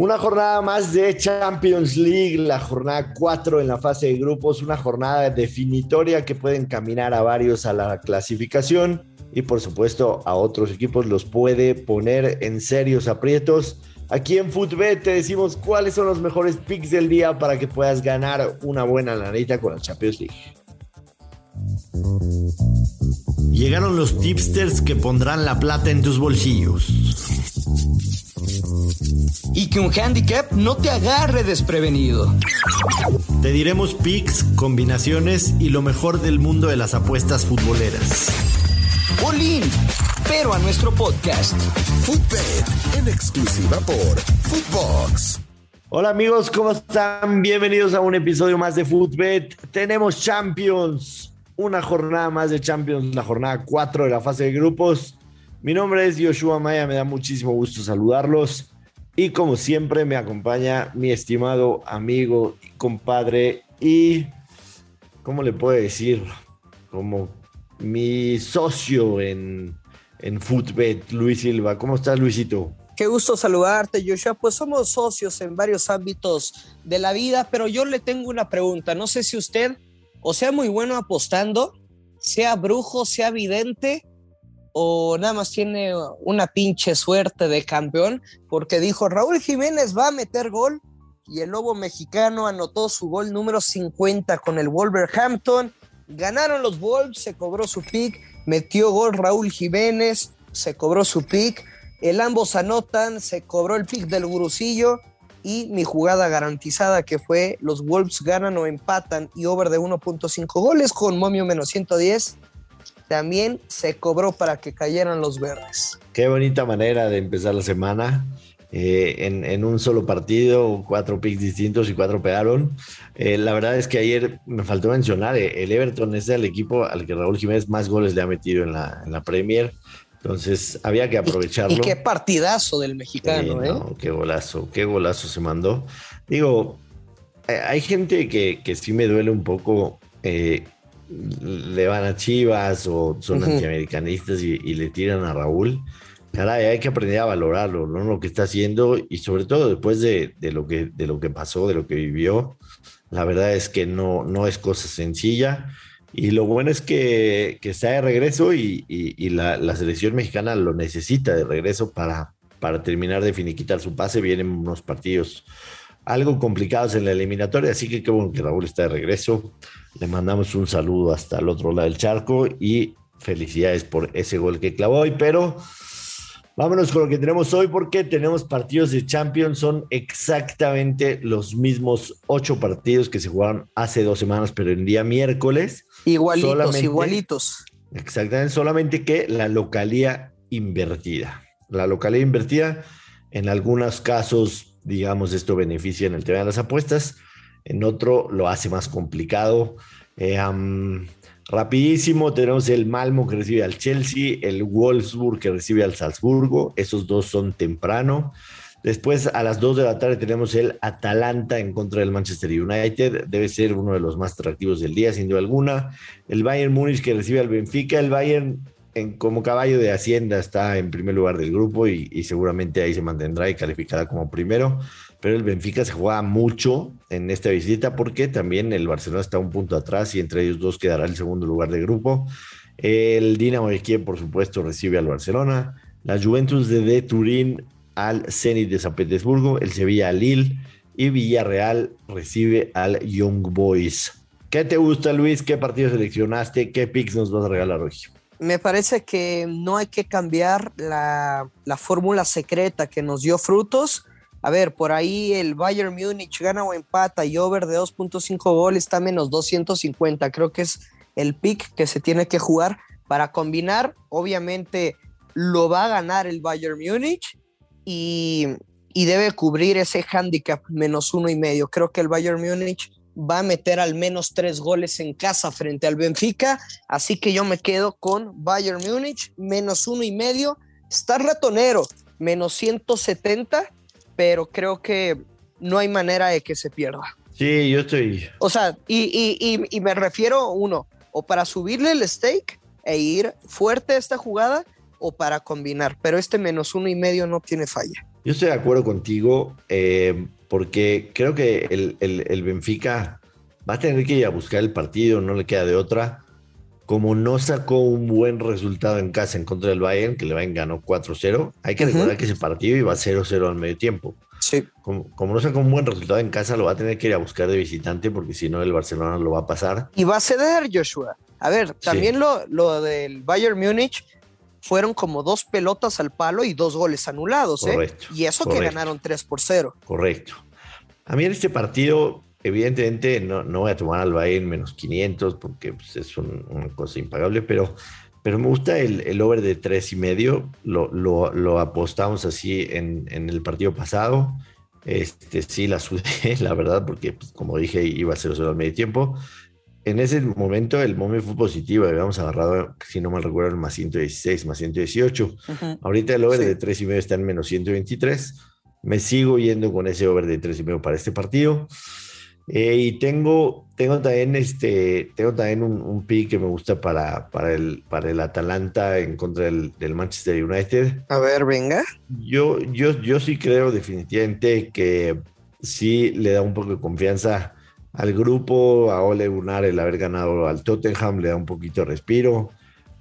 Una jornada más de Champions League, la jornada 4 en la fase de grupos, una jornada definitoria que puede encaminar a varios a la clasificación y por supuesto a otros equipos los puede poner en serios aprietos. Aquí en Footbet te decimos cuáles son los mejores picks del día para que puedas ganar una buena lanita con la Champions League. Llegaron los tipsters que pondrán la plata en tus bolsillos y que un handicap no te agarre desprevenido. Te diremos picks, combinaciones y lo mejor del mundo de las apuestas futboleras. Olin, pero a nuestro podcast. Footbet, en exclusiva por Footbox. Hola amigos, ¿cómo están? Bienvenidos a un episodio más de Footbet. Tenemos Champions, una jornada más de Champions, la jornada 4 de la fase de grupos. Mi nombre es Yoshua Maya, me da muchísimo gusto saludarlos. Y como siempre me acompaña mi estimado amigo compadre y, ¿cómo le puedo decir? Como mi socio en, en Luis Silva. ¿Cómo estás, Luisito? Qué gusto saludarte, Joshua. Pues somos socios en varios ámbitos de la vida, pero yo le tengo una pregunta. No sé si usted o sea muy bueno apostando, sea brujo, sea vidente, o nada más tiene una pinche suerte de campeón, porque dijo Raúl Jiménez va a meter gol y el lobo mexicano anotó su gol número 50 con el Wolverhampton. Ganaron los Wolves, se cobró su pick, metió gol Raúl Jiménez, se cobró su pick. El ambos anotan, se cobró el pick del Gurusillo y mi jugada garantizada que fue los Wolves ganan o empatan y over de 1.5 goles con momio menos 110 también se cobró para que cayeran los verdes. Qué bonita manera de empezar la semana. Eh, en, un solo partido, cuatro picks distintos y cuatro pegaron. Eh, la verdad es que ayer me faltó mencionar, eh, el Everton es el equipo al que Raúl Jiménez más goles le ha metido en la, en la Premier. Entonces había que aprovecharlo. Y, qué partidazo del mexicano, ¿eh? qué golazo, qué golazo se mandó. Digo, hay gente que, que sí me duele un poco le van a Chivas o son antiamericanistas y, le tiran a Raúl. Caray, hay que aprender a valorarlo, ¿no? Lo que está haciendo y sobre todo después de, lo, que, de lo que pasó, de lo que vivió. La verdad es que no, no es cosa sencilla. Y lo bueno es que, que está de regreso y, la, selección mexicana lo necesita de regreso para, para terminar de finiquitar su pase. Vienen unos partidos algo complicados en la eliminatoria, así que qué bueno que Raúl está de regreso. Le mandamos un saludo hasta el otro lado del charco y felicidades por ese gol que clavó hoy, pero vámonos con lo que tenemos hoy porque tenemos partidos de Champions, son exactamente los mismos ocho partidos que se jugaron hace dos semanas, pero en día miércoles. Igualitos, igualitos. Exactamente, solamente que la localía invertida. La localía invertida, en algunos casos digamos, esto beneficia en el tema de las apuestas, en otro lo hace más complicado. Eh, rapidísimo, tenemos el Malmo que recibe al Chelsea, el Wolfsburg que recibe al Salzburgo, esos dos son temprano. Después a las 2 de la tarde tenemos el Atalanta en contra del Manchester United. Debe ser uno de los más atractivos del día, sin duda alguna. El Bayern Múnich que recibe al Benfica. El Bayern en, como caballo de Hacienda está en primer lugar del grupo y, seguramente ahí se mantendrá y calificará como primero. Pero el Benfica se juega mucho en esta visita porque también el Barcelona está un punto atrás y entre ellos dos quedará el segundo lugar del grupo. El Dinamo de Kiev, por supuesto, recibe al Barcelona. La Juventus de, Turín al Zenit de San Petersburgo. El Sevilla al Lille. Y Villarreal recibe al Young Boys. ¿Qué te gusta, Luis? ¿Qué partido seleccionaste? ¿Qué picks nos vas a regalar hoy? Me parece que no hay que cambiar la, fórmula secreta que nos dio frutos. A ver, por ahí el Bayern Múnich gana o empata y over de 2.5 goles está menos 250. Creo que es el pick que se tiene que jugar para combinar. Obviamente lo va a ganar el Bayern Múnich y, y debe cubrir ese handicap menos uno y medio. Creo que el Bayern Múnich va a meter al menos tres goles en casa frente al Benfica, así que yo me quedo con Bayern Múnich, menos uno y medio, está ratonero, menos 170, pero creo que no hay manera de que se pierda. Sí, yo estoy. O sea, y, me refiero, uno, o para subirle el stake e ir fuerte a esta jugada, o para combinar, pero este menos uno y medio no tiene falla. Yo estoy de acuerdo contigo eh, porque creo que el, el, el Benfica va a tener que ir a buscar el partido, no le queda de otra como no sacó un buen resultado en casa en contra del Bayern, que le Bayern ganó 4-0, hay que recordar que ese partido iba 0-0 al medio tiempo. Sí. Como, no sacó un buen resultado en casa, lo va a tener que ir a buscar de visitante, porque si no, el Barcelona lo va a pasar. Y va a ceder, Joshua. A ver, también lo, lo del Bayern Múnich fueron como dos pelotas al palo y dos goles anulados, ¿eh? Correcto, Y eso que ganaron 3 por 0. Correcto. A mí en este partido Evidentemente no, no voy a tomar al Bayern menos 500 porque pues, es una cosa impagable, pero, pero me gusta el, el over de tres y medio. Lo, lo, lo apostamos así en, en, el partido pasado. Este, sí, la sudé, la verdad, porque pues, como dije, iba a ser solo al medio tiempo. En ese momento el momio fue positivo, habíamos agarrado, si no mal recuerdo, más 116, más 118. Ahorita el over de tres y medio está en menos 123. Me sigo yendo con ese over de tres y medio para este partido. Eh, y tengo, tengo también, este, tengo también un, un pick que me gusta para, para, el, para el Atalanta en contra del, del, Manchester United. A ver, venga. Yo, yo, yo sí creo definitivamente que sí le da un poco de confianza al grupo, a Ole Gunnar el haber ganado al Tottenham, le da un poquito de respiro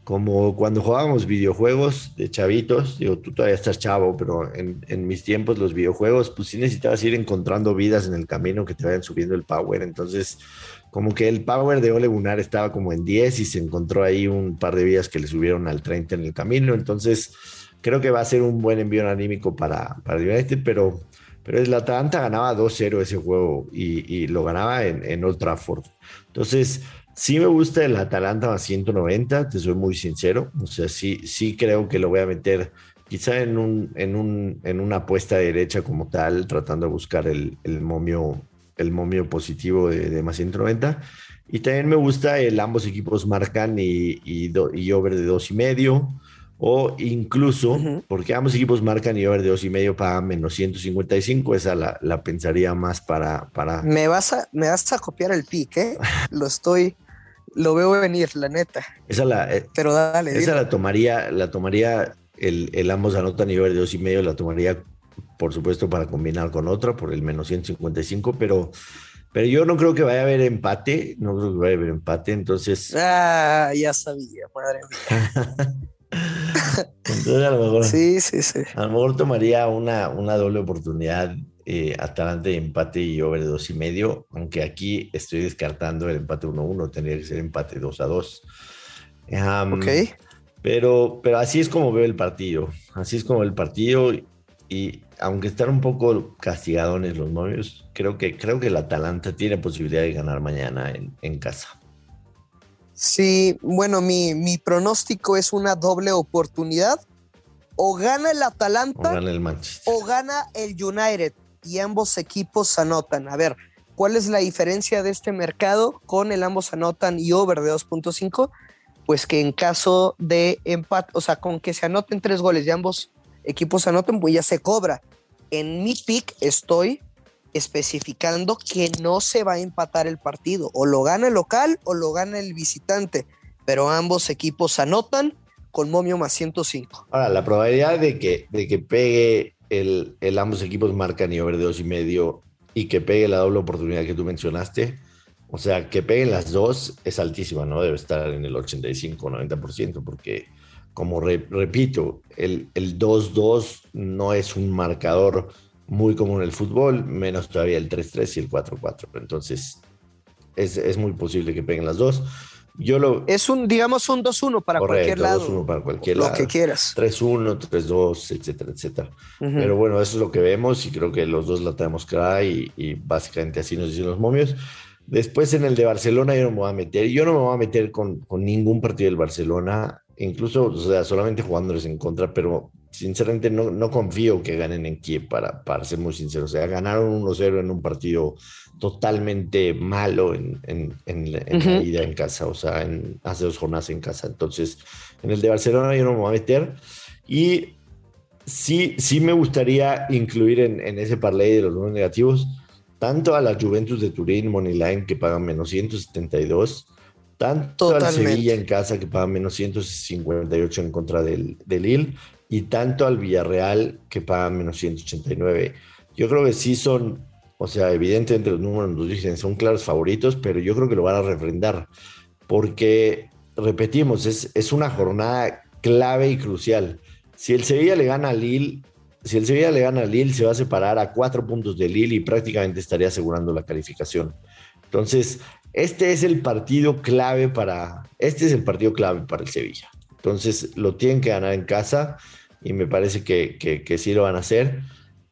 como cuando jugábamos videojuegos de chavitos, digo, tú todavía estás chavo, pero en, mis tiempos los videojuegos, pues sí necesitabas ir encontrando vidas en el camino que te vayan subiendo el power. Entonces, como que el power de Ole Gunnar estaba como en 10 y se encontró ahí un par de vidas que le subieron al 30 en el camino. Entonces, creo que va a ser un buen envío anímico para, para United, pero, pero el Atalanta ganaba 2-0 ese juego y, y, lo ganaba en, en Old Trafford. Entonces, Sí me gusta el Atalanta más 190, te soy muy sincero. O sea, sí, sí creo que lo voy a meter quizá en, un, en, un, en una apuesta derecha como tal, tratando de buscar el, el momio, el momio positivo de, de, más 190. Y también me gusta el ambos equipos marcan y, y, y over de dos y medio. O incluso, porque ambos equipos marcan y over de dos y medio para menos 155, esa la, la pensaría más para, para... Me vas a, me vas a copiar el pick, ¿eh? Lo estoy, lo veo venir, la neta. Esa la, eh, Pero dale. Esa la tomaría, la tomaría el, el ambos anotan nivel de dos y medio, la tomaría, por supuesto, para combinar con otra por el menos 155, pero, pero yo no creo que vaya a haber empate, no creo que vaya a haber empate, entonces. Ah, ya sabía, madre mía. entonces a lo mejor. Sí, sí, sí. A lo mejor tomaría una, una doble oportunidad eh, Atalanta de empate y over de dos y medio, aunque aquí estoy descartando el empate 1-1, tendría que ser empate 2-2. Um, ok. Pero, pero así es como veo el partido, así es como el partido y aunque están un poco castigadones los novios, creo que, creo que el Atalanta tiene posibilidad de ganar mañana en, en casa. Sí, bueno, mi, mi pronóstico es una doble oportunidad. O gana el Atalanta o gana el Manchester. O gana el United y ambos equipos anotan. A ver, ¿cuál es la diferencia de este mercado con el ambos anotan y over de 2.5? Pues que en caso de empate, o sea, con que se anoten tres goles y ambos equipos anoten, pues ya se cobra. En mi pick estoy especificando que no se va a empatar el partido. O lo gana el local o lo gana el visitante. Pero ambos equipos anotan con momio más 105. Ahora, la probabilidad de que, de que pegue el, el ambos equipos marcan y de dos y medio y que pegue la doble oportunidad que tú mencionaste, o sea, que peguen las dos es altísima, ¿no? Debe estar en el 85-90%, porque, como re, repito, el 2-2 no es un marcador muy común el fútbol, menos todavía el 3-3 y el 4-4. Entonces, es, es, muy posible que peguen las dos. Yo lo, es un, digamos, un 2-1 para correcto, cualquier lado. 2-1 para cualquier lo lado. que quieras. 3-1, 3-2, etcétera, etcétera. Uh -huh. Pero bueno, eso es lo que vemos y creo que los dos la tenemos clara y, y, básicamente así nos dicen los momios. Después en el de Barcelona yo no me voy a meter. Yo no me voy a meter con, con ningún partido del Barcelona, incluso, o sea, solamente jugándoles en contra, pero sinceramente no, no confío que ganen en Kiev, para, para ser muy sincero. O sea, ganaron 1-0 en un partido totalmente malo en, en, en, en uh -huh. la ida en casa, o sea, en, hace dos jornadas en casa. Entonces, en el de Barcelona yo no me voy a meter. Y sí, sí me gustaría incluir en, en ese parlay de los números negativos tanto a la Juventus de Turín, Moneyline, que pagan menos 172, tanto Totalmente. al Sevilla en casa, que pagan menos 158 en contra del, del Lille, y tanto al Villarreal que paga menos 189. Yo creo que sí son, o sea, evidentemente los números nos dicen son claros favoritos, pero yo creo que lo van a refrendar porque, repetimos, es, es una jornada clave y crucial. Si el Sevilla le gana a Lille, si el Sevilla le gana a Lille, se va a separar a cuatro puntos de Lille y prácticamente estaría asegurando la calificación. Entonces, este es el partido clave para, este es el partido clave para el Sevilla. Entonces, lo tienen que ganar en casa y me parece que, que, sí lo van a hacer.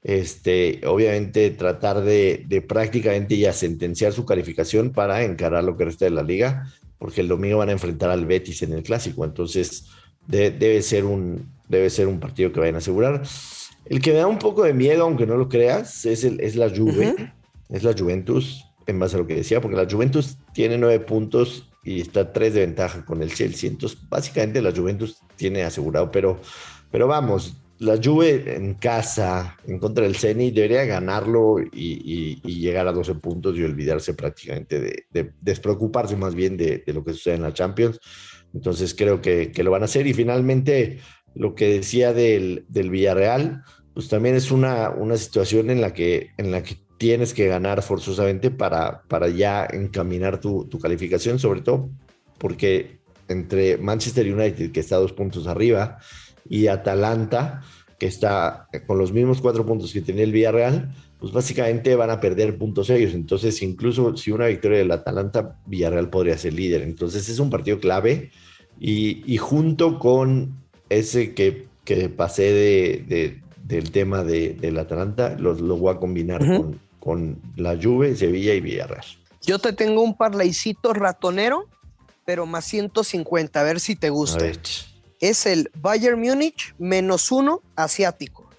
Este, obviamente tratar de, de, prácticamente ya sentenciar su calificación para encarar lo que resta de la liga, porque el domingo van a enfrentar al Betis en el clásico. Entonces, debe, ser un, debe ser un partido que vayan a asegurar. El que me da un poco de miedo, aunque no lo creas, es, el, es la Juve, es la Juventus, en base a lo que decía, porque la Juventus tiene nueve puntos y está tres de ventaja con el Chelsea. Entonces, básicamente la Juventus tiene asegurado, pero, pero vamos, la Juve en casa, en contra del Ceni, debería ganarlo y, llegar a 12 puntos y olvidarse prácticamente de, despreocuparse más bien de, lo que sucede en la Champions. Entonces creo que, lo van a hacer. Y finalmente, lo que decía del, del Villarreal, pues también es una, una situación en la, que, en la que tienes que ganar forzosamente para, para ya encaminar tu, tu calificación, sobre todo porque entre Manchester United, que está dos puntos arriba, y Atalanta, que está con los mismos cuatro puntos que tenía el Villarreal, pues básicamente van a perder puntos ellos. Entonces, incluso si una victoria del Atalanta, Villarreal podría ser líder. Entonces, es un partido clave. Y, y junto con ese que, que pasé de, del tema de, del Atalanta, lo, lo voy a combinar con, con la Juve, Sevilla y Villarreal. Yo te tengo un parlaycito ratonero, pero más 150, a ver si te gusta. Es el Bayern Múnich menos uno asiático.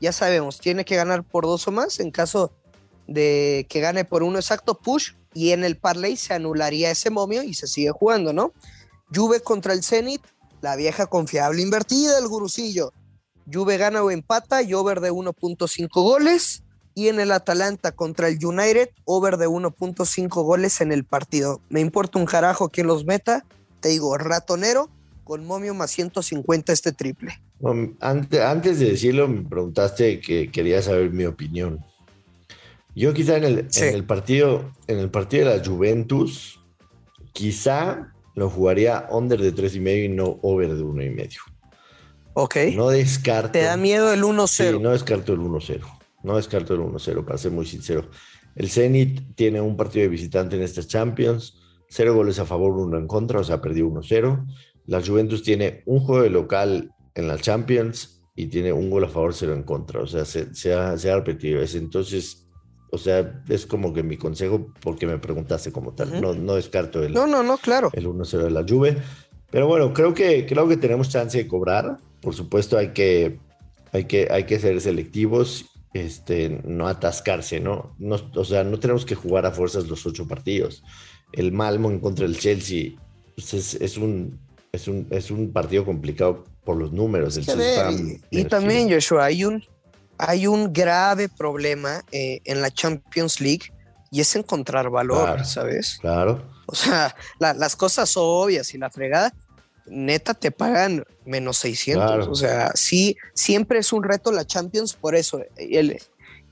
Ya sabemos, tiene que ganar por dos o más. En caso de que gane por uno exacto, push. Y en el parlay se anularía ese momio y se sigue jugando, ¿no? Juve contra el Zenit, la vieja confiable invertida, el gurucillo. Juve gana o empata y over de 1.5 goles. Y en el Atalanta contra el United, over de 1.5 goles en el partido. Me importa un carajo quién los meta. Te digo, ratonero con momio más 150 este triple. antes, antes, de decirlo, me preguntaste que quería saber mi opinión. Yo quizá en el, en el partido, en el partido de la Juventus, quizá lo jugaría under de tres y medio y no over de uno y medio. Ok. No descarto. ¿Te da miedo el 1-0? Sí, no descarto el 1-0. No descarto el 1-0, para ser muy sincero. El Zenit tiene un partido de visitante en esta Champions, cero goles a favor, uno en contra, o sea, perdió 1-0. La Juventus tiene un juego de local en la Champions y tiene un gol a favor, cero en contra, o sea, se, ha, se ha repetido eso. Entonces, o sea, es como que mi consejo, porque me preguntaste como tal, no, no descarto el, no, no, no, claro. el 1-0 de la Juve. Pero bueno, creo que, creo que tenemos chance de cobrar. Por supuesto, hay que, hay que, hay que ser selectivos, este, no atascarse, ¿no? ¿no? O sea, no tenemos que jugar a fuerzas los ocho partidos. El Malmo en contra del Chelsea pues es, un, es, un, es un partido complicado por los números. y, también, Joshua, hay un, hay un grave problema eh, en la Champions League y es encontrar valor, ¿sabes? Claro. O sea, las cosas obvias y la fregada, neta te pagan menos 600. O sea, sí, siempre es un reto la Champions por eso, el,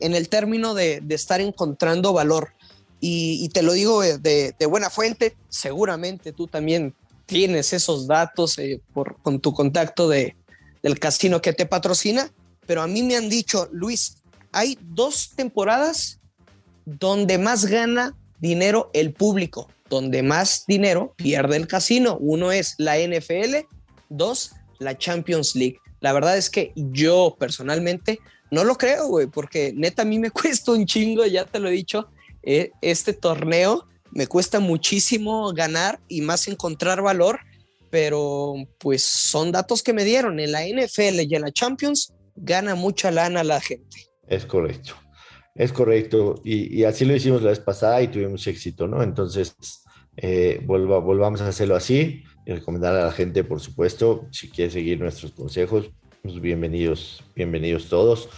en el término de, estar encontrando valor. Y, te lo digo de, buena fuente, seguramente tú también tienes esos datos eh, por, con tu contacto de, del casino que te patrocina, pero a mí me han dicho, Luis, hay dos temporadas donde más gana dinero el público, donde más dinero pierde el casino. Uno es la NFL, dos, la Champions League. La verdad es que yo personalmente no lo creo, güey, porque neta a mí me cuesta un chingo, ya te lo he dicho, eh, este torneo me cuesta muchísimo ganar y más encontrar valor, pero pues son datos que me dieron. En la NFL y en la Champions gana mucha lana la gente. Es correcto. Es correcto, y, así lo hicimos la vez pasada y tuvimos éxito, ¿no? Entonces, eh, volvamos a hacerlo así y recomendar a la gente, por supuesto, si quiere seguir nuestros consejos, pues bienvenidos, bienvenidos todos.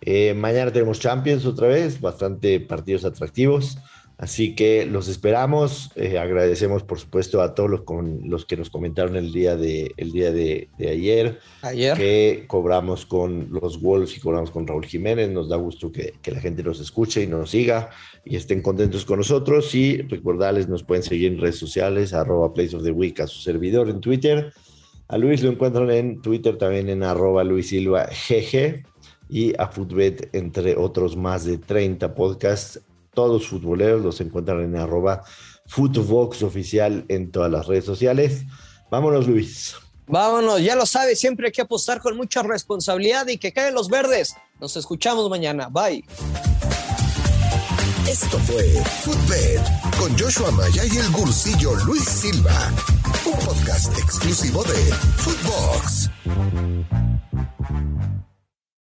Eh, mañana tenemos Champions otra vez, bastante partidos atractivos. Así que los esperamos. Eh, agradecemos, por supuesto, a todos los, con, los que nos comentaron el día de, el día de, ayer, ayer, que cobramos con los Wolves y cobramos con Raúl Jiménez. Nos da gusto que, que, la gente nos escuche y nos siga y estén contentos con nosotros. Y recordarles, nos pueden seguir en redes sociales, arroba Place of the Week, a su servidor en Twitter. A Luis lo encuentran en Twitter también en arroba Luis Silva GG y a Footbet, entre otros más de 30 podcasts todos futboleros los encuentran en arroba Footbox oficial en todas las redes sociales. Vámonos, Luis. Vámonos, ya lo sabes, siempre hay que apostar con mucha responsabilidad y que caen los verdes. Nos escuchamos mañana. Bye. Esto fue Footbed con Joshua Maya y el gursillo Luis Silva, un podcast exclusivo de Footbox.